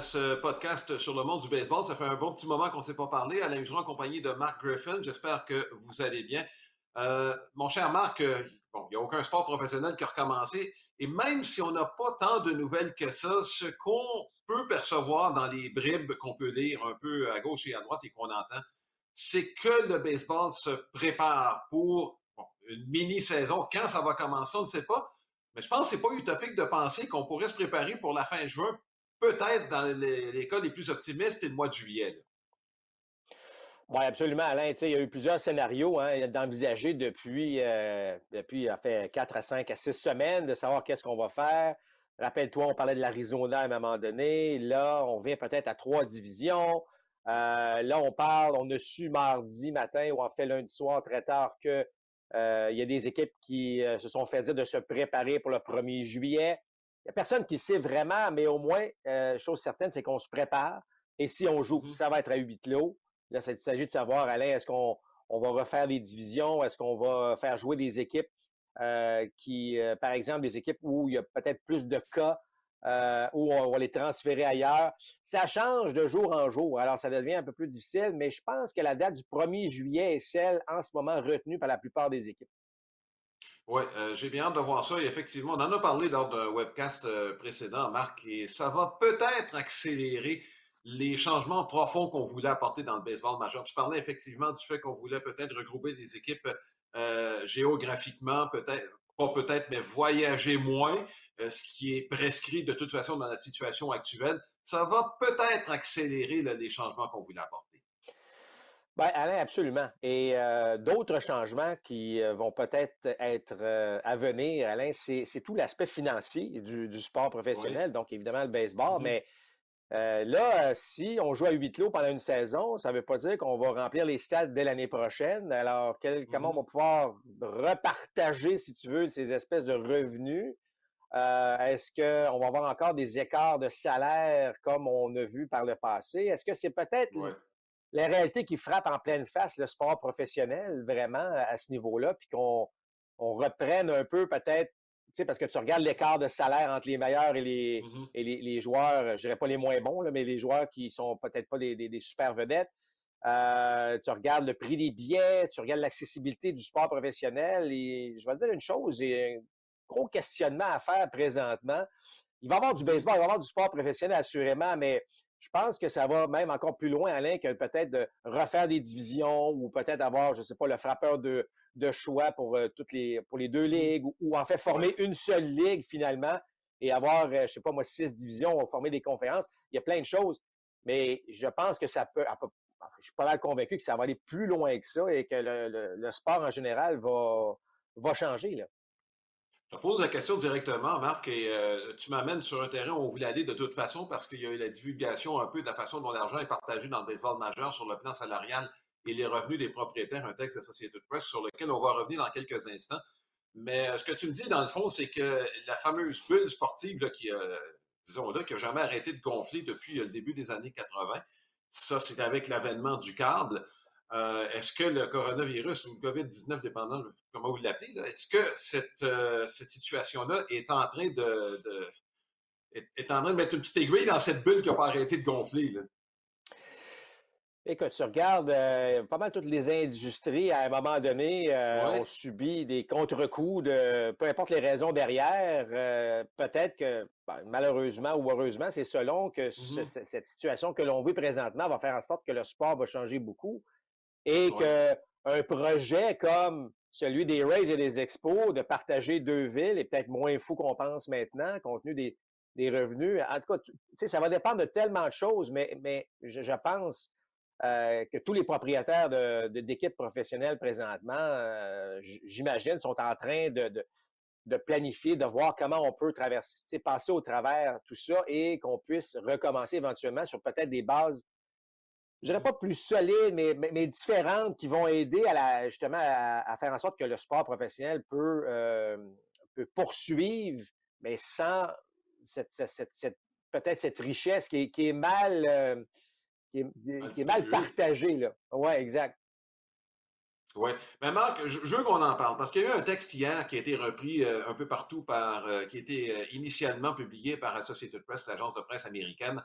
Ce podcast sur le monde du baseball. Ça fait un bon petit moment qu'on ne s'est pas parlé. Alain en compagnie de Marc Griffin. J'espère que vous allez bien. Euh, mon cher Marc, euh, bon, il n'y a aucun sport professionnel qui a recommencé. Et même si on n'a pas tant de nouvelles que ça, ce qu'on peut percevoir dans les bribes qu'on peut lire un peu à gauche et à droite et qu'on entend, c'est que le baseball se prépare pour une mini-saison. Quand ça va commencer, on ne sait pas. Mais je pense que ce n'est pas utopique de penser qu'on pourrait se préparer pour la fin juin, peut-être dans les, les, cas les plus optimistes, et le mois de juillet. Oui, absolument, Alain. il y a eu plusieurs scénarios hein, d'envisager depuis, euh, depuis en fait, 4 à 5 à 6 semaines de savoir qu'est-ce qu'on va faire. Rappelle-toi, on parlait de l'Arizona à un moment donné. Là, on vient peut-être à trois divisions. Euh, là, on parle, on a su mardi matin ou en fait lundi soir très tard que euh, il y a des équipes qui euh, se sont fait dire de se préparer pour le 1er juillet. Il n'y a personne qui sait vraiment, mais au moins, euh, chose certaine, c'est qu'on se prépare. Et si on joue, mm-hmm. ça va être à huit clos. Là, il s'agit de savoir, Alain, est-ce qu'on on va refaire des divisions? Est-ce qu'on va faire jouer des équipes qui, par exemple, des équipes où il y a peut-être plus de cas euh, ou on va les transférer ailleurs? Ça change de jour en jour, alors ça devient un peu plus difficile, mais je pense que la date du 1er juillet est celle en ce moment retenue par la plupart des équipes. Oui, euh, j'ai bien hâte de voir ça. Et effectivement, on en a parlé lors d'un webcast euh, précédent, Marc, et ça va peut-être accélérer les changements profonds qu'on voulait apporter dans le baseball majeur. Tu parlais effectivement du fait qu'on voulait peut-être regrouper des équipes euh, géographiquement, peut-être, pas peut-être, mais voyager moins. Ce qui est prescrit de toute façon dans la situation actuelle, ça va peut-être accélérer les changements qu'on voulait apporter. Bien, Alain, absolument. Et euh, d'autres changements qui euh, vont peut-être être à venir, Alain, c'est tout l'aspect financier du, sport professionnel, donc évidemment le baseball, mm-hmm. mais là, si on joue à huit clos pendant une saison, ça ne veut pas dire qu'on va remplir les stades dès l'année prochaine. Alors, comment mm-hmm. on va pouvoir repartager, si tu veux, ces espèces de revenus? Euh, est-ce qu'on va avoir encore des écarts de salaire comme on a vu par le passé? Est-ce que c'est peut-être la réalité qui frappe en pleine face le sport professionnel vraiment à ce niveau-là, puis qu'on reprenne un peu peut-être, tu sais, parce que tu regardes l'écart de salaire entre les meilleurs et les, mm-hmm. et les, joueurs, je dirais pas les moins bons, mais les joueurs qui sont peut-être pas des, super vedettes. Euh, tu regardes le prix des billets, tu regardes l'accessibilité du sport professionnel et je vais te dire une chose, et gros questionnement à faire présentement. Il va y avoir du baseball, il va y avoir du sport professionnel assurément, mais je pense que ça va même encore plus loin, Alain, que peut-être de refaire des divisions ou peut-être avoir, je ne sais pas, le frappeur de, choix pour, euh, toutes les, pour les deux ligues ou, en fait former une seule ligue finalement et avoir, euh, je ne sais pas moi, six divisions, former des conférences. Il y a plein de choses, mais je pense que ça peut, je suis pas mal convaincu que ça va aller plus loin que ça et que le, sport en général va, va changer. Là. Je pose la question directement, Marc, et euh, tu m'amènes sur un terrain où on voulait aller de toute façon parce qu'il y a eu la divulgation un peu de la façon dont l'argent est partagé dans le baseball majeur sur le plan salarial et les revenus des propriétaires, un texte de Presse sur lequel on va revenir dans quelques instants. Mais euh, ce que tu me dis, dans le fond, c'est que la fameuse bulle sportive qui, disons là, qui n'a jamais arrêté de gonfler depuis le début des années 80, ça, c'est avec l'avènement du câble. Euh, est-ce que le coronavirus ou le COVID-19, dépendant de comment vous l'appelez, est-ce que cette, euh, cette situation-là est en train de, est, en train de mettre une petite aiguille dans cette bulle qui n'a pas arrêté de gonfler? Là? Écoute, tu regardes euh, pas mal toutes les industries, à un moment donné, ont subi des contre-coups de peu importe les raisons derrière. Peut-être que, ben, malheureusement ou heureusement, c'est selon que mm-hmm. cette situation que l'on vit présentement va faire en sorte que le sport va changer beaucoup et qu'un projet comme celui des Rays et des Expos, de partager deux villes, est peut-être moins fou qu'on pense maintenant, compte tenu des, des revenus. En tout cas, ça va dépendre de tellement de choses, mais, mais je, pense euh, que tous les propriétaires d'équipes de, professionnelles présentement, euh, j'imagine, sont en train de, de planifier, de voir comment on peut traverser, passer au travers tout ça et qu'on puisse recommencer éventuellement sur peut-être des bases, je dirais pas plus solides, mais, mais, différentes qui vont aider à la, justement à, faire en sorte que le sport professionnel peut, euh, peut poursuivre, mais sans cette, cette, peut-être cette richesse qui est, qui est mal, euh, qui est, qui est mal partagée. Là. Ouais, exact. Oui. Mais Marc, je, veux qu'on en parle parce qu'il y a eu un texte hier qui a été repris euh, un peu partout par, euh, qui a été euh, initialement publié par Associated Press, l'agence de presse américaine.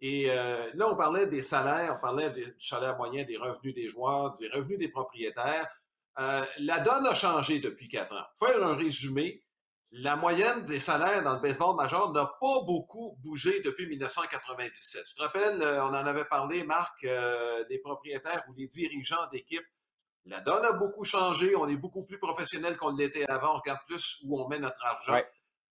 Et là, on parlait des salaires, on parlait du salaire moyen, des revenus des joueurs, des revenus des propriétaires. la donne a changé depuis quatre ans. Faire un résumé, la moyenne des salaires dans le baseball majeur n'a pas beaucoup bougé depuis 1997. Tu te rappelles, on en avait parlé, Marc, des propriétaires ou des dirigeants d'équipes la donne a beaucoup changé. On est beaucoup plus professionnel qu'on l'était avant. On regarde plus où on met notre argent.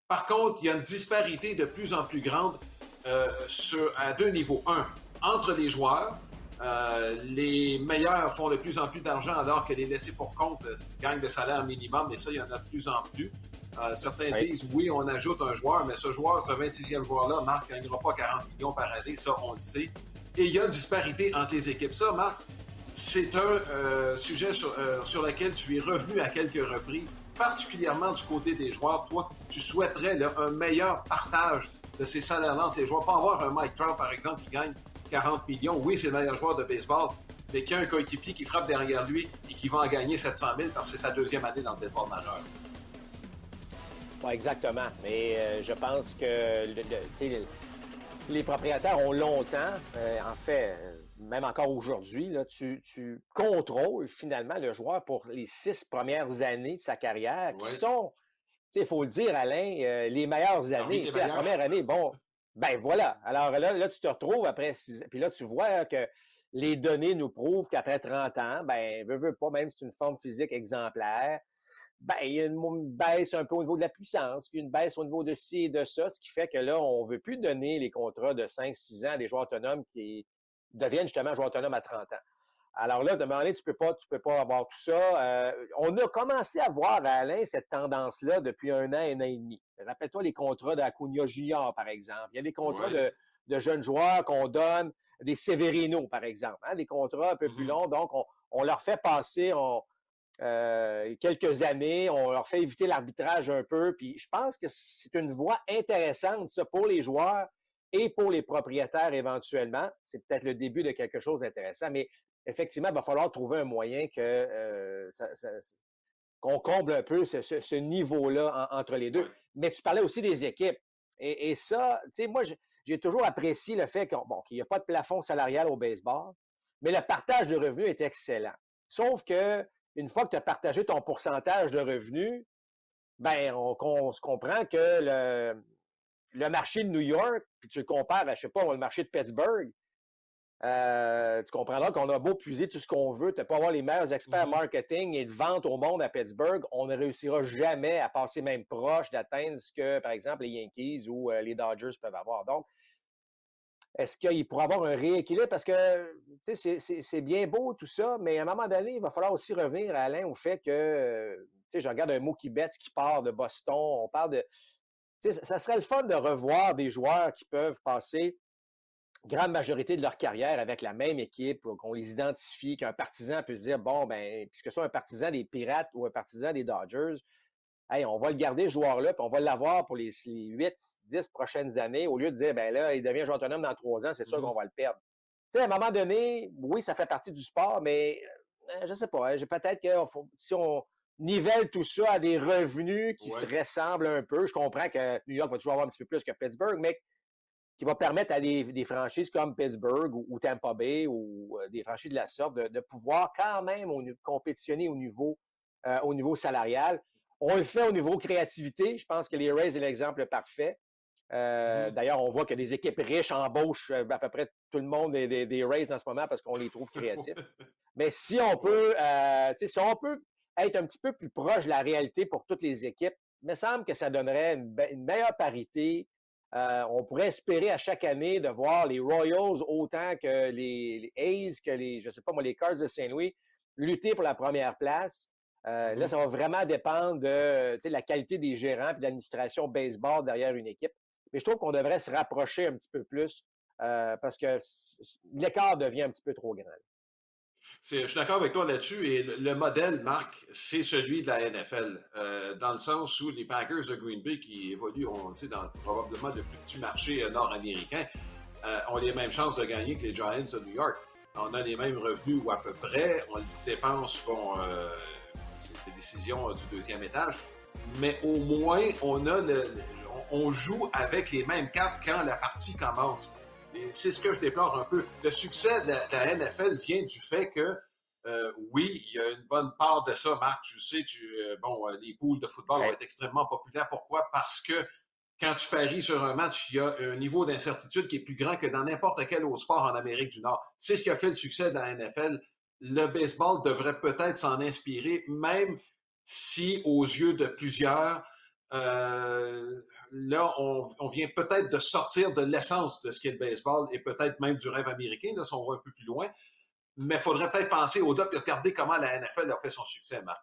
Par contre, il y a une disparité de plus en plus grande euh, sur, à deux niveaux. Un, entre les joueurs. Euh, les meilleurs font de plus en plus d'argent alors que les laissés pour compte euh, gagnent des salaires minimum, mais ça, il y en a de plus en plus. certains disent oui, on ajoute un joueur, mais ce joueur, ce 26e joueur-là, Marc, ne gagnera pas 40 millions par année, ça, on le sait. Et il y a une disparité entre les équipes. Ça, Marc, c'est un euh, sujet sur, lequel tu es revenu à quelques reprises, particulièrement du côté des joueurs. Toi, tu souhaiterais un meilleur partage de ces salaires-là entre les joueurs. Pas avoir un Mike Trout, par exemple, qui gagne 40 millions. Oui, c'est le meilleur joueur de baseball, mais qui a un coéquipier qui frappe derrière lui et qui va en gagner 700 000 parce que c'est sa deuxième année dans le baseball majeur. Exactement. Mais euh, je pense que les propriétaires ont longtemps, en fait, même encore aujourd'hui, tu, tu, contrôles finalement le joueur pour les six premières années de sa carrière, qui sont, il faut le dire, Alain, euh, les meilleures années. La première année, bon, ben voilà. Alors là, là, tu te retrouves après six Puis là, tu vois que les données nous prouvent qu'après 30 ans, ben, veux, veux pas, même si c'est une forme physique exemplaire, ben, il y a une baisse un peu au niveau de la puissance, puis une baisse au niveau de ci et de ça, ce qui fait que là, on veut plus donner les contrats de 5-6 ans à des joueurs autonomes qui, deviennent justement joueur autonome à 30 ans. Alors là, demander, tu peux pas, tu peux pas avoir tout ça. Euh, on a commencé à voir, Alain, cette tendance-là depuis un an, un an et demi. Rappelle-toi les contrats d'Acuna Junior, par exemple. Il y a des contrats de, jeunes joueurs qu'on donne, des Severino, par exemple, hein, des contrats un peu plus mm-hmm. longs. Donc, on, leur fait passer euh, quelques années, on leur fait éviter l'arbitrage un peu. Puis je pense que c'est une voie intéressante, ça, pour les joueurs et pour les propriétaires éventuellement. C'est peut-être le début de quelque chose d'intéressant, mais effectivement, il va falloir trouver un moyen que euh, qu'on comble un peu ce, niveau-là entre les deux. Mais tu parlais aussi des équipes. Et, ça, tu sais, moi, j'ai toujours apprécié le fait qu'il n'y a pas de plafond salarial au baseball, mais le partage de revenus est excellent. Sauf que une fois que tu as partagé ton pourcentage de revenus, ben, on, on se comprend que le, le marché de New York, puis tu le compares à, je sais pas, le marché de Pittsburgh, euh, tu comprendras qu'on a beau puiser tout ce qu'on veut, tu peux avoir les meilleurs experts mm-hmm. marketing et de vente au monde à Pittsburgh, on ne réussira jamais à passer même proche d'atteindre ce que, par exemple, les Yankees ou euh, les Dodgers peuvent avoir. Donc, est-ce qu'il pourrait avoir un rééquilibre? Parce que, tu sais, c'est bien beau tout ça, mais à un moment donné, il va falloir aussi revenir, Alain, au fait que, tu sais, je regarde un Mookie Betts qui part de Boston, on parle de ça serait le fun de revoir des joueurs qui peuvent passer grande majorité de leur carrière avec la même équipe, qu'on les identifie, qu'un partisan peut se dire, bon, ben, puisque ce soit un partisan des Pirates ou un partisan des Dodgers, hey, on va le garder, ce joueur-là, puis on va l'avoir pour les, 8, 10 prochaines années, au lieu de dire, ben là, il devient joueur autonome dans trois ans, c'est sûr mm-hmm. qu'on va le perdre. Tu sais, à un moment donné, oui, ça fait partie du sport, mais euh, je sais pas, hein, peut-être que si on, nivelle tout ça à des revenus qui se ressemblent un peu. Je comprends que New York va toujours avoir un petit peu plus que Pittsburgh, mais qui va permettre à des, franchises comme Pittsburgh ou, Tampa Bay ou euh, des franchises de la sorte de, pouvoir quand même compétitionner au niveau, euh, au niveau salarial. On le fait au niveau créativité. Je pense que les Rays est l'exemple parfait. Euh, mm-hmm. D'ailleurs, on voit que des équipes riches embauchent à peu près tout le monde des, des, Rays en ce moment parce qu'on les trouve créatifs. Mais si on peut, si on peut être un petit peu plus proche de la réalité pour toutes les équipes. Il me semble que ça donnerait une, meilleure parité. Euh, on pourrait espérer à chaque année de voir les Royals autant que les, les A's, que les, je sais pas moi, les Cards de Saint-Louis lutter pour la première place. Là, mm-hmm. ça va vraiment dépendre de, la qualité des gérants et de l'administration baseball derrière une équipe. Mais je trouve qu'on devrait se rapprocher un petit peu plus parce que l'écart devient un petit peu trop grand. Je suis d'accord avec toi là-dessus. Et le, modèle, Marc, c'est celui de la NFL, euh, dans le sens où les Packers de Green Bay, qui évoluent, on sait, dans probablement le plus petit marché euh, nord-américain, euh, ont les mêmes chances de gagner que les Giants de New York. On a les mêmes revenus ou à peu près. On dépense bon, les décisions du deuxième étage. Mais au moins, on a le, on joue avec les mêmes cartes quand la partie commence c'est ce que je déplore un peu. Le succès de la, NFL vient du fait que, euh, oui, il y a une bonne part de ça, Marc, tu sais, tu, euh, bon, euh, les poules de football vont être extrêmement populaires. Pourquoi? Parce que quand tu paries sur un match, il y a un niveau d'incertitude qui est plus grand que dans n'importe quel autre sport en Amérique du Nord. C'est ce qui a fait le succès de la NFL. Le baseball devrait peut-être s'en inspirer, même si, aux yeux de plusieurs, euh, là, on, vient peut-être de sortir de l'essence de ce qu'est le baseball et peut-être même du rêve américain, là, si on va un peu plus loin. Mais il faudrait peut-être penser au-delà et regarder comment la NFL a fait son succès, Marc.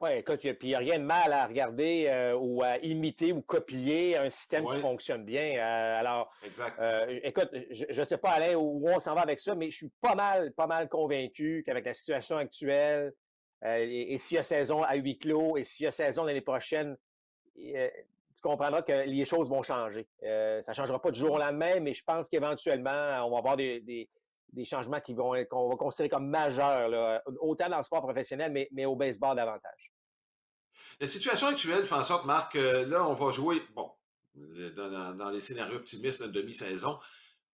Oui, écoute, il n'y a, rien de mal à regarder euh, ou à imiter ou copier un système qui fonctionne bien. Euh, alors, euh, écoute, je ne sais pas, Alain, où on s'en va avec ça, mais je suis pas mal, pas mal convaincu qu'avec la situation actuelle, et, et s'il y a saison à huis clos, et s'il y a saison l'année prochaine tu comprendras que les choses vont changer. Euh, ça ne changera pas du jour au lendemain, mais je pense qu'éventuellement, on va avoir des, changements qui vont qu'on va considérer comme majeurs, autant dans le sport professionnel, mais, au baseball davantage. La situation actuelle fait en sorte, Marc, là, on va jouer, bon, dans, les scénarios optimistes, une demi-saison.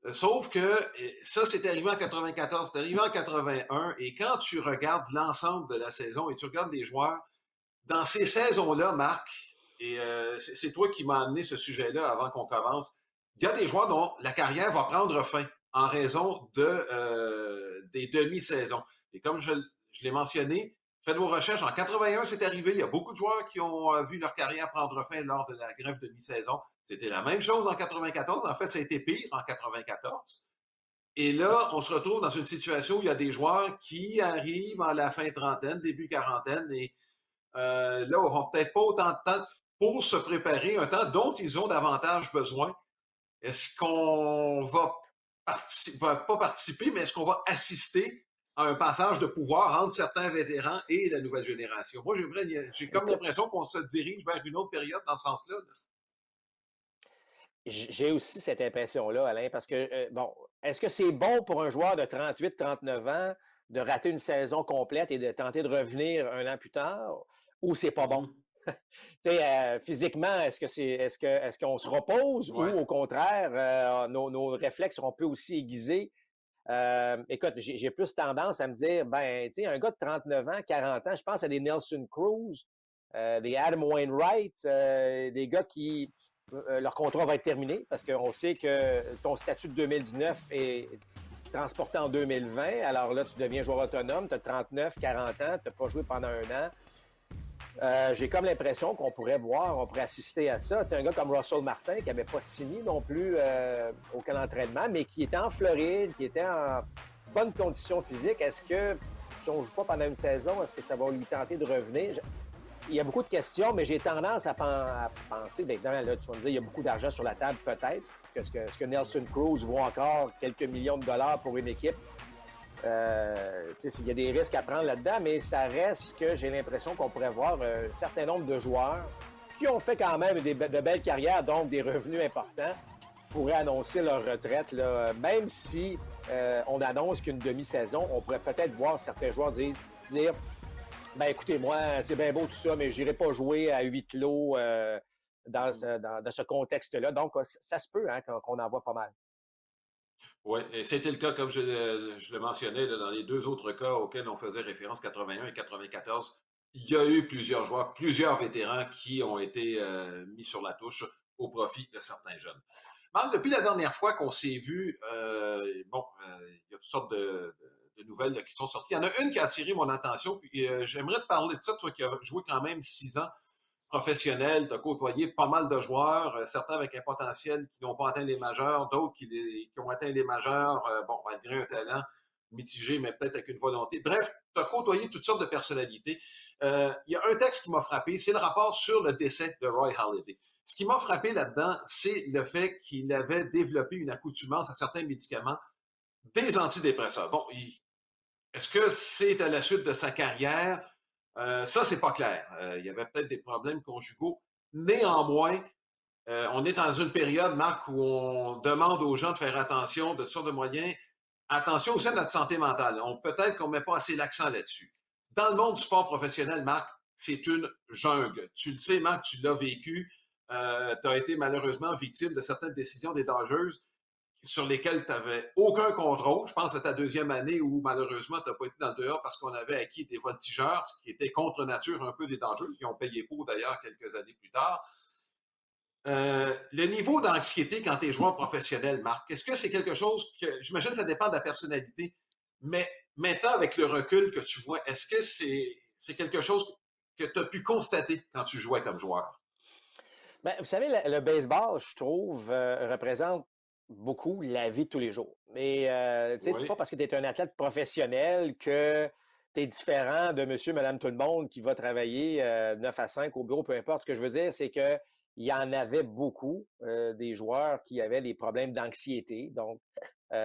Euh, sauf que ça, c'est arrivé en 94, c'est arrivé en 81, et quand tu regardes l'ensemble de la saison et tu regardes les joueurs, dans ces saisons-là, Marc, et euh, c'est toi qui m'as amené ce sujet-là avant qu'on commence. Il y a des joueurs dont la carrière va prendre fin en raison euh, des demi-saisons. Et comme je, l'ai mentionné, faites vos recherches. En 81, c'est arrivé. Il y a beaucoup de joueurs qui ont euh, vu leur carrière prendre fin lors de la grève de mi-saison. C'était la même chose en 94. En fait, ça a été pire en 94. Et là, on se retrouve dans une situation où il y a des joueurs qui arrivent en la fin trentaine, début quarantaine, et là, n'auront peut-être pas autant de temps pour se préparer, un temps dont ils ont davantage besoin. Est-ce qu'on va, pas participer, mais est-ce qu'on va assister à un passage de pouvoir entre certains vétérans et la nouvelle génération? Moi, j'ai comme l'impression qu'on se dirige vers une autre période dans ce sens-là. J'ai aussi cette impression-là, Alain, parce que, euh, bon, est-ce que c'est bon pour un joueur de 38, 39 ans de rater une saison complète et de tenter de revenir un an plus tard, ou c'est pas bon? Euh, physiquement, est-ce que c'est est-ce que est-ce qu'on se repose ou au contraire, euh, nos, réflexes seront peu aussi aiguisés? Euh, écoute, j'ai plus tendance à me dire, ben, tu sais, un gars de 39 ans, 40 ans, je pense à des Nelson Cruz, des Adam Wainwright, des gars qui leur contrat va être terminé parce qu'on sait que ton statut de 2019 est transporté en 2020. Alors là, tu deviens joueur autonome, tu as 39, 40 ans, tu n'as pas joué pendant un an. Euh, j'ai comme l'impression qu'on pourrait voir, on pourrait assister à ça. C'est un gars comme Russell Martin qui n'avait pas signé non plus euh, aucun entraînement, mais qui était en Floride, qui était en bonne condition physique. Est-ce que si on ne joue pas pendant une saison, est-ce que ça va lui tenter de revenir? Il y a beaucoup de questions, mais j'ai tendance à, penser, évidemment, là, tu vas me dire, il y a beaucoup d'argent sur la table, peut-être. Est-ce que, que, Nelson Cruz vaut encore quelques millions de dollars pour une équipe? Euh, il y a des risques à prendre là-dedans, mais ça reste que j'ai l'impression qu'on pourrait voir euh, un certain nombre de joueurs qui ont fait quand même de belles carrières, donc des revenus importants, pourraient annoncer leur retraite, là, même si euh, on annonce qu'une demi-saison, on pourrait peut-être voir certains joueurs dire, ben écoutez, moi, c'est bien beau tout ça, mais j'irai pas jouer à huit clos dans, ce, dans, ce contexte-là. Donc, ça, se peut hein, qu'on en voit pas mal. Oui, et c'était le cas, comme je, le mentionnais, dans les deux autres cas auxquels on faisait référence, 81 et 94. Il y a eu plusieurs joueurs, plusieurs vétérans qui ont été euh, mis sur la touche au profit de certains jeunes. Marc, depuis la dernière fois qu'on s'est vu, euh, bon, euh, il y a toutes sortes de, nouvelles qui sont sorties. Il y en a une qui a attiré mon attention, puis j'aimerais te parler de ça, toi qui as joué quand même six ans professionnel, tu as côtoyé pas mal de joueurs, euh, certains avec un potentiel qui n'ont pas atteint les majeurs, d'autres qui, ont atteint les majeurs, euh, bon, malgré un talent mitigé, mais peut-être avec une volonté. Bref, tu as côtoyé toutes sortes de personnalités. Euh, il y a un texte qui m'a frappé, c'est le rapport sur le décès de Roy Halladay. Ce qui m'a frappé là-dedans, c'est le fait qu'il avait développé une accoutumance à certains médicaments, des antidépresseurs. Bon, est-ce que c'est à la suite de sa carrière? Euh, ça, c'est pas clair. Euh, il y avait peut-être des problèmes conjugaux. Néanmoins, euh, on est dans une période, Marc, où on demande aux gens de faire attention de toutes sortes de moyens. Attention aussi à notre santé mentale. Peut-être qu'on ne met pas assez l'accent là-dessus. Dans le monde du sport professionnel, Marc, c'est une jungle. Tu le sais, Marc, tu l'as vécu. Tu as été malheureusement victime de certaines décisions des dangeuses sur lesquelles tu n'avais aucun contrôle. Je pense à ta deuxième année où malheureusement tu n'as pas été dans le dehors parce qu'on avait acquis des voltigeurs, ce qui était contre nature un peu des dangeuses, qui ont payé pour d'ailleurs quelques années plus tard. Euh, le niveau d'anxiété quand tu es joueur professionnel, Marc, est-ce que c'est quelque chose que, j'imagine que ça dépend de la personnalité, mais maintenant avec le recul que tu vois, est-ce que c'est quelque chose que tu as pu constater quand tu jouais comme joueur? Ben, vous savez, le, baseball, je trouve, euh, représente beaucoup la vie de tous les jours. Mais euh, tu sais, pas parce que tu es un athlète professionnel que tu es différent de monsieur, madame, tout le monde qui va travailler 9 à 5 au bureau, peu importe. Ce que je veux dire, c'est que il y en avait beaucoup euh, des joueurs qui avaient des problèmes d'anxiété. Donc, mmh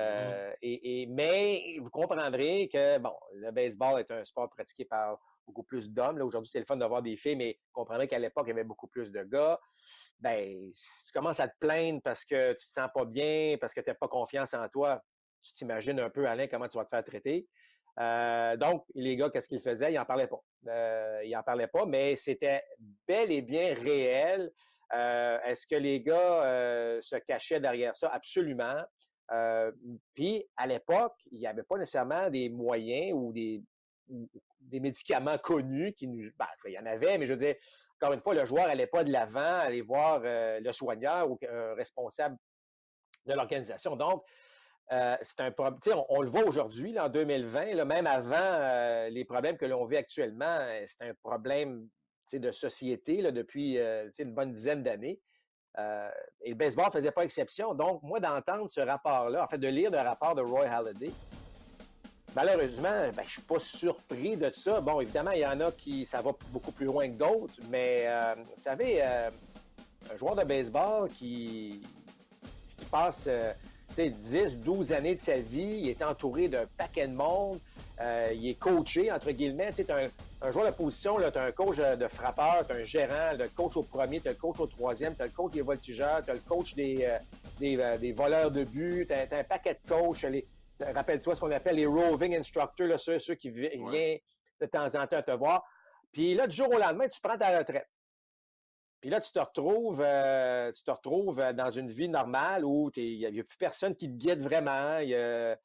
et, mais vous comprendrez que bon, le baseball est un sport pratiqué par beaucoup plus d'hommes. Là, aujourd'hui, c'est le fun d'avoir des filles, mais comprendrez qu'à l'époque, il y avait beaucoup plus de gars. Ben, si tu commences à te plaindre parce que tu te sens pas bien, parce que tu n'as pas confiance en toi, tu t'imagines un peu, Alain, comment tu vas te faire traiter. Euh, donc, les gars, qu'est-ce qu'ils faisaient? Ils n'en parlaient pas. ils n'en parlaient pas, mais c'était bel et bien réel. Euh, est-ce que les gars euh, se cachaient derrière ça? Absolument. Euh, puis, à l'époque, il n'y avait pas nécessairement des moyens ou des, des médicaments connus qui nous. Ben, il y en avait, mais je veux dire, encore une fois, le joueur n'allait pas de l'avant, aller voir le soigneur ou un responsable de l'organisation. Donc, c'est un problème. On, le voit aujourd'hui, en 2020, même avant les problèmes que l'on vit actuellement, c'est un problème de société là, depuis euh, une bonne dizaine d'années. Euh, et le baseball ne faisait pas exception. Donc, moi, d'entendre ce rapport-là, en fait, de lire le rapport de Roy Halladay, malheureusement, ben, je suis pas surpris de ça. Bon, évidemment, il y en a qui, ça va beaucoup plus loin que d'autres, mais euh, vous savez, un joueur de baseball qui, qui passe 10, 12 années de sa vie, il est entouré d'un paquet de monde, euh, il est coaché, entre guillemets. Tu un, un, joueur de position, tu as un coach de frappeur, tu un gérant, le coach au premier, tu le coach au troisième, tu le coach des voltigeurs, tu le coach des, euh, euh, voleurs de but, tu un paquet de coachs. Rappelle-toi ce qu'on appelle les roving instructors, là, ceux, ceux qui viennent de temps en temps te voir. Puis là, du jour au lendemain, tu prends ta retraite. Puis là, tu te retrouves, tu te retrouves dans une vie normale où il n'y a, plus personne qui te guide vraiment. Il y a,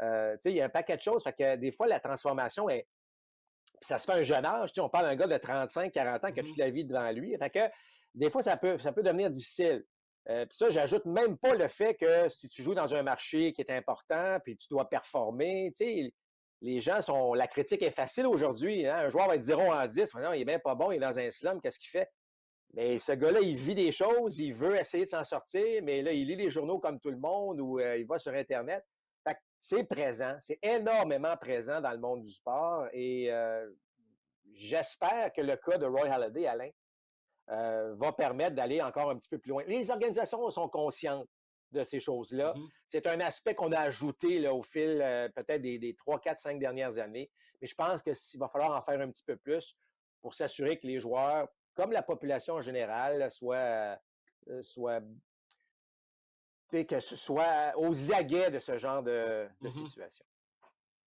euh, il y a un paquet de choses. Fait que des fois, la transformation est. ça se fait à un jeune âge. On parle d'un gars de 35, 40 ans qui a toute mm-hmm. la vie devant lui. Fait que des fois, ça peut, ça peut devenir difficile. Euh, puis ça, j'ajoute même pas le fait que si tu joues dans un marché qui est important, puis tu dois performer, tu sais, les gens sont. La critique est facile aujourd'hui. Hein. Un joueur va être 0 en 10. Non, il est bien pas bon, il est dans un slum, qu'est-ce qu'il fait? Mais ce gars-là, il vit des choses, il veut essayer de s'en sortir, mais là, il lit les journaux comme tout le monde ou euh, il va sur Internet c'est présent, c'est énormément présent dans le monde du sport et euh, j'espère que le cas de Roy Halladay, Alain, euh, va permettre d'aller encore un petit peu plus loin. Les organisations sont conscientes de ces choses-là. Mm-hmm. C'est un aspect qu'on a ajouté là, au fil euh, peut-être des, trois, 3, 4, 5 dernières années, mais je pense qu'il va falloir en faire un petit peu plus pour s'assurer que les joueurs, comme la population en général, soient, soient que ce soit aux aguets de ce genre de, mm-hmm. situation.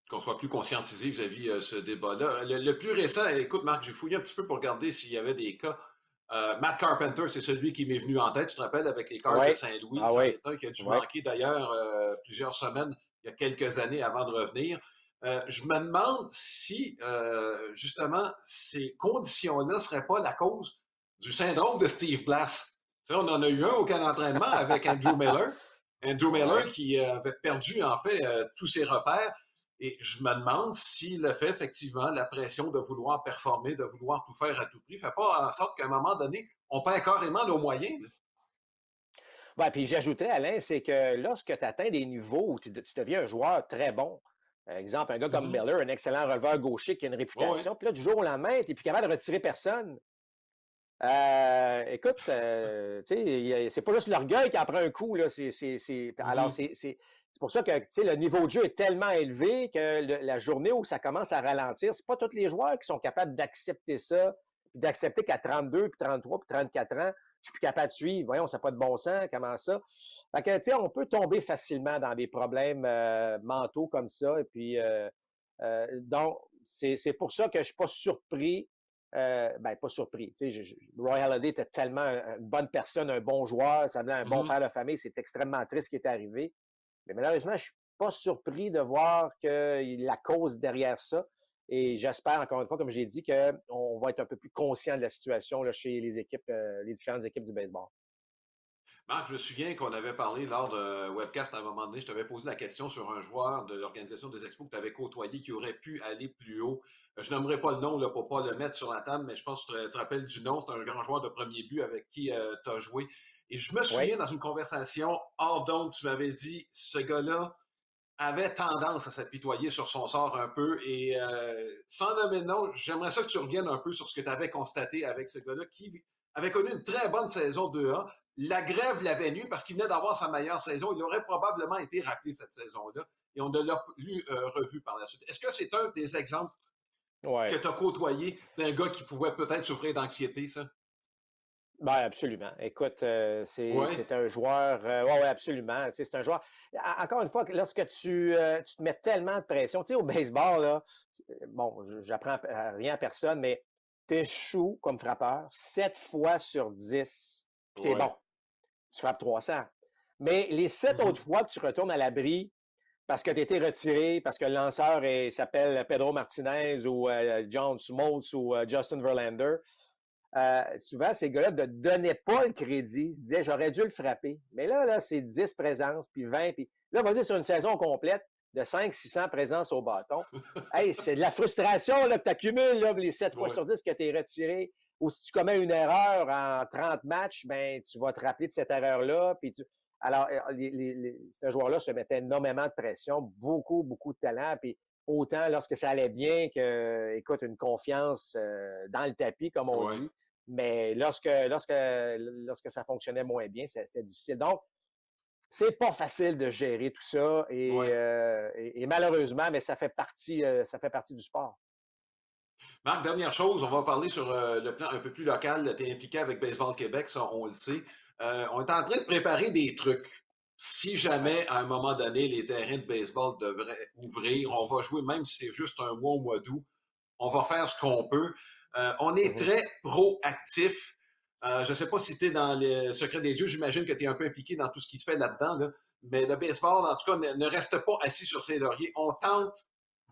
Qu'on soit plus conscientisé vis-à-vis de euh, ce débat-là. Le, plus récent, écoute, Marc, j'ai fouillé un petit peu pour regarder s'il y avait des cas. Euh, Matt Carpenter, c'est celui qui m'est venu en tête, tu te rappelles, avec les Cars de Saint-Louis. Ah, un qui a dû manquer d'ailleurs euh, plusieurs semaines, il y a quelques années avant de revenir. je me demande si, justement, ces conditions-là ne seraient pas la cause du syndrome de Steve Blass on en a eu un au camp d'entraînement avec Andrew Miller. Andrew Miller qui euh, avait perdu, en fait, euh, tous ses repères. Et je me demande si le fait, effectivement, la pression de vouloir performer, de vouloir tout faire à tout prix, ne fait pas en sorte qu'à un moment donné, on perd carrément nos moyens. Oui, puis j'ajouterais, Alain, c'est que lorsque tu atteins des niveaux où tu, deviens un joueur très bon, exemple, un gars comme Miller, un excellent releveur gaucher qui a une réputation, puis là, du jour au lendemain, tu n'es plus capable de retirer personne. Euh, écoute, euh, c'est pas juste l'orgueil qui en prend un coup. Là. Alors, mm-hmm. c'est pour ça que le niveau de jeu est tellement élevé que la journée où ça commence à ralentir, c'est pas tous les joueurs qui sont capables d'accepter ça, d'accepter qu'à 32, puis 33, puis 34 ans, je suis plus capable de suivre. Voyons, ça n'a pas de bon sens, comment ça? Fait que, tu sais, on peut tomber facilement dans des problèmes euh, mentaux comme ça. Et puis, euh, euh, donc, c'est pour ça que je suis pas surpris. ben, pas surpris. Tu sais, Roy Halladay était tellement une bonne personne, un bon joueur, ça venait un bon mm-hmm. père de famille. C'est extrêmement triste ce qui est arrivé. Malheureusement, je suis pas surpris de voir que la cause derrière ça, et j'espère, encore une fois, comme j'ai dit, qu'on va être un peu plus conscient de la situation chez les équipes, euh, les différentes équipes du baseball. Marc, je me souviens qu'on avait parlé lors d'un webcast à un moment donné. Je t'avais posé la question sur un joueur de l'organisation des Expos que tu avais côtoyé qui aurait pu aller plus haut. Je n'aimerais pas le nom là, pour pas le mettre sur la table, mais je pense que tu te rappelles du nom. C'est un grand joueur de premier but avec qui euh, tu as joué. Et je me souviens dans une conversation hors d'onde, tu m'avais dit ce gars-là, avait tendance à s'apitoyer sur son sort un peu. Et euh, sans nommer de nom, j'aimerais ça que tu reviennes un peu sur ce que tu avais constaté avec ce gars-là qui avait connu une très bonne saison 2A. La grève l'avait nu parce qu'il venait d'avoir sa meilleure saison. Il aurait probablement été rappelé cette saison-là et on ne l'a plus euh, revu par la suite. Est-ce que c'est un des exemples que tu as côtoyé d'un gars qui pouvait peut-être souffrir d'anxiété, ça? Ben absolument. Écoute, euh, c'est un joueur. Euh, oui, ouais, absolument. C'est un joueur. Encore une fois, lorsque tu, euh, tu te mets tellement de pression, tu sais, au baseball, là, bon, j'apprends rien à personne, mais tu échoues comme frappeur 7 fois sur 10. Puis t'es bon. Tu frappes 300. Mais les sept mm-hmm. autres fois que tu retournes à l'abri parce que tu été retiré, parce que le lanceur s'appelle Pedro Martinez ou John Smoltz ou Justin Verlander, euh, souvent, ces gars-là ne donnaient pas le crédit. Ils se disaient, j'aurais dû le frapper. Mais là, là c'est 10 présences, puis 20, puis là, on va dire sur une saison complète de 500-600 présences au bâton. hey, c'est de la frustration là, que tu accumules les 7 fois sur 10 que tu es retiré. Ou si tu commets une erreur en 30 matchs, ben, tu vas te rappeler de cette erreur-là. Puis tu... Alors, euh, les, ce joueur-là se mettait énormément de pression, beaucoup, beaucoup de talent. Puis autant lorsque ça allait bien que, écoute, une confiance euh, dans le tapis, comme on dit. Mais lorsque, lorsque, lorsque ça fonctionnait moins bien, c'était difficile. Donc, c'est pas facile de gérer tout ça euh, et, malheureusement, mais ça fait partie, euh, ça fait partie du sport. Marc, dernière chose, on va parler sur euh, le plan un peu plus local. Tu es impliqué avec Baseball Québec, ça, on le sait. on est en train de préparer des trucs. Si jamais, à un moment donné, les terrains de baseball devraient ouvrir, on va jouer, même si c'est juste un mois au mois d'août, on va faire ce qu'on peut. Euh, on est mhm. très proactif. Euh, je ne sais pas si tu es dans le secret des dieux, j'imagine que tu es un peu impliqué dans tout ce qui se fait là-dedans, mais le baseball, en tout cas, ne, reste pas assis sur ses lauriers. On tente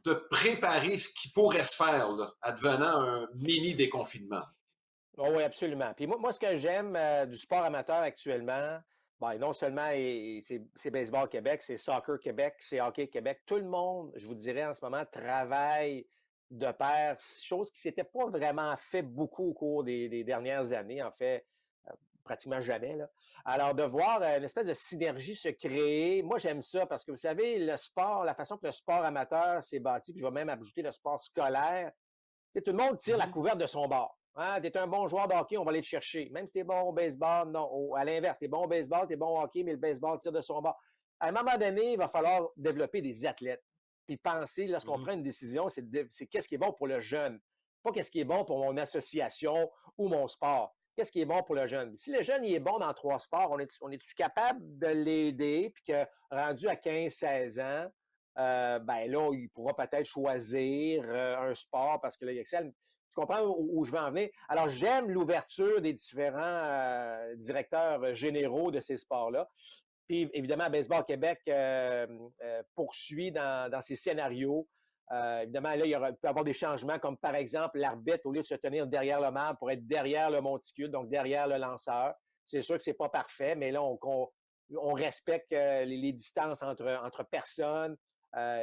de préparer ce qui pourrait se faire, advenant un mini déconfinement. Oh oui, absolument. Puis moi, moi ce que j'aime euh, du sport amateur actuellement, ben, non seulement c'est Baseball Québec, c'est Soccer Québec, c'est Hockey Québec. Tout le monde, je vous dirais en ce moment, travaille de pair, chose qui s'était pas vraiment fait beaucoup au cours des, dernières années, en fait, euh, pratiquement jamais. Là. Alors, de voir euh, une espèce de synergie se créer, moi j'aime ça parce que vous savez, le sport, la façon que le sport amateur s'est bâti, puis je vais même ajouter le sport scolaire, tout le monde tire la mm-hmm. couverte de son bord. Hein, t'es un bon joueur de hockey, on va aller te chercher. Même si t'es bon au baseball, non. à l'inverse, t'es bon au baseball, t'es bon au hockey, mais le baseball tire de son bord. À un moment donné, il va falloir développer des athlètes puis penser, lorsqu'on mmh prend une décision, c'est qu'est-ce qui est bon pour le jeune, pas qu'est-ce qui est bon pour mon association ou mon sport. Qu'est-ce qui est bon pour le jeune? Si le jeune il est bon dans trois sports, on est, on est capable de l'aider, puis que rendu à 15-16 ans, euh, ben là, il pourra peut-être choisir euh, un sport parce que là, il excelle. Tu comprends où, je veux en venir? Alors, j'aime l'ouverture des différents euh, directeurs généraux de ces sports-là. Puis évidemment, Baseball Québec euh, euh, poursuit dans, ses scénarios. Euh, évidemment, là, il, y aura, peut y avoir des changements, comme par exemple l'arbitre, au lieu de se tenir derrière le marbre, pour être derrière le monticule, donc derrière le lanceur. C'est sûr que c'est pas parfait, mais là, on, respecte les, distances entre, entre personnes.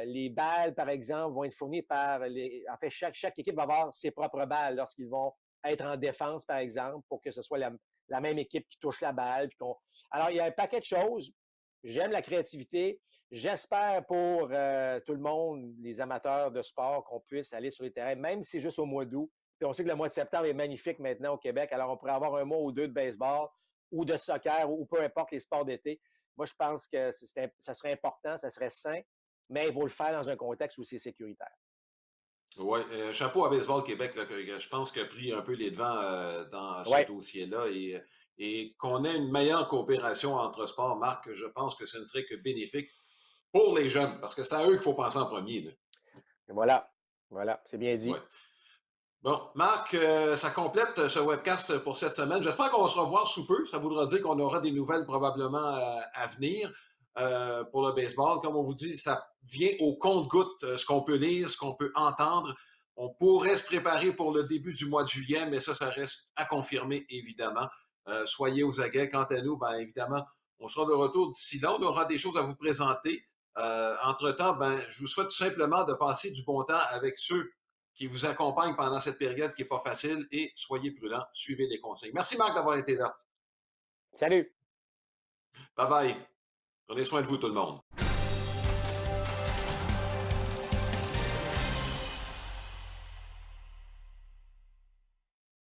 les balles, par exemple, vont être fournies par les. En fait, chaque, chaque équipe va avoir ses propres balles lorsqu'ils vont être en défense, par exemple, pour que ce soit la, la même équipe qui touche la balle. Alors, il y a un paquet de choses. J'aime la créativité. J'espère pour euh, tout le monde, les amateurs de sport, qu'on puisse aller sur les terrains, même si c'est juste au mois d'août. Puis on sait que le mois de septembre est magnifique maintenant au Québec, alors on pourrait avoir un mois ou deux de baseball ou de soccer ou peu importe les sports d'été. Moi, je pense que ça serait important, ça serait sain, mais il faut le faire dans un contexte où c'est sécuritaire. Oui, euh, chapeau à Baseball Québec, là, que, je pense qu'il a pris un peu les devants euh, dans ce dossier-là et, et qu'on ait une meilleure coopération entre sports, Marc, je pense que ce ne serait que bénéfique pour les jeunes, parce que c'est à eux qu'il faut penser en premier. Voilà, voilà, c'est bien dit. Bon, Marc, euh, ça complète ce webcast pour cette semaine. J'espère qu'on va se revoir sous peu. Ça voudra dire qu'on aura des nouvelles probablement à venir. Euh, pour le baseball. Comme on vous dit, ça vient au compte-goutte, euh, ce qu'on peut lire, ce qu'on peut entendre. On pourrait se préparer pour le début du mois de juillet, mais ça, ça reste à confirmer, évidemment. Euh, soyez aux aguets. Quant à nous, ben, évidemment, on sera de retour d'ici là. On aura des choses à vous présenter. entre-temps, ben, je vous souhaite tout simplement de passer du bon temps avec ceux qui vous accompagnent pendant cette période qui n'est pas facile et soyez prudents, suivez les conseils. Merci Marc d'avoir été là. Salut. Bye bye. Prenez soin de vous, tout le monde.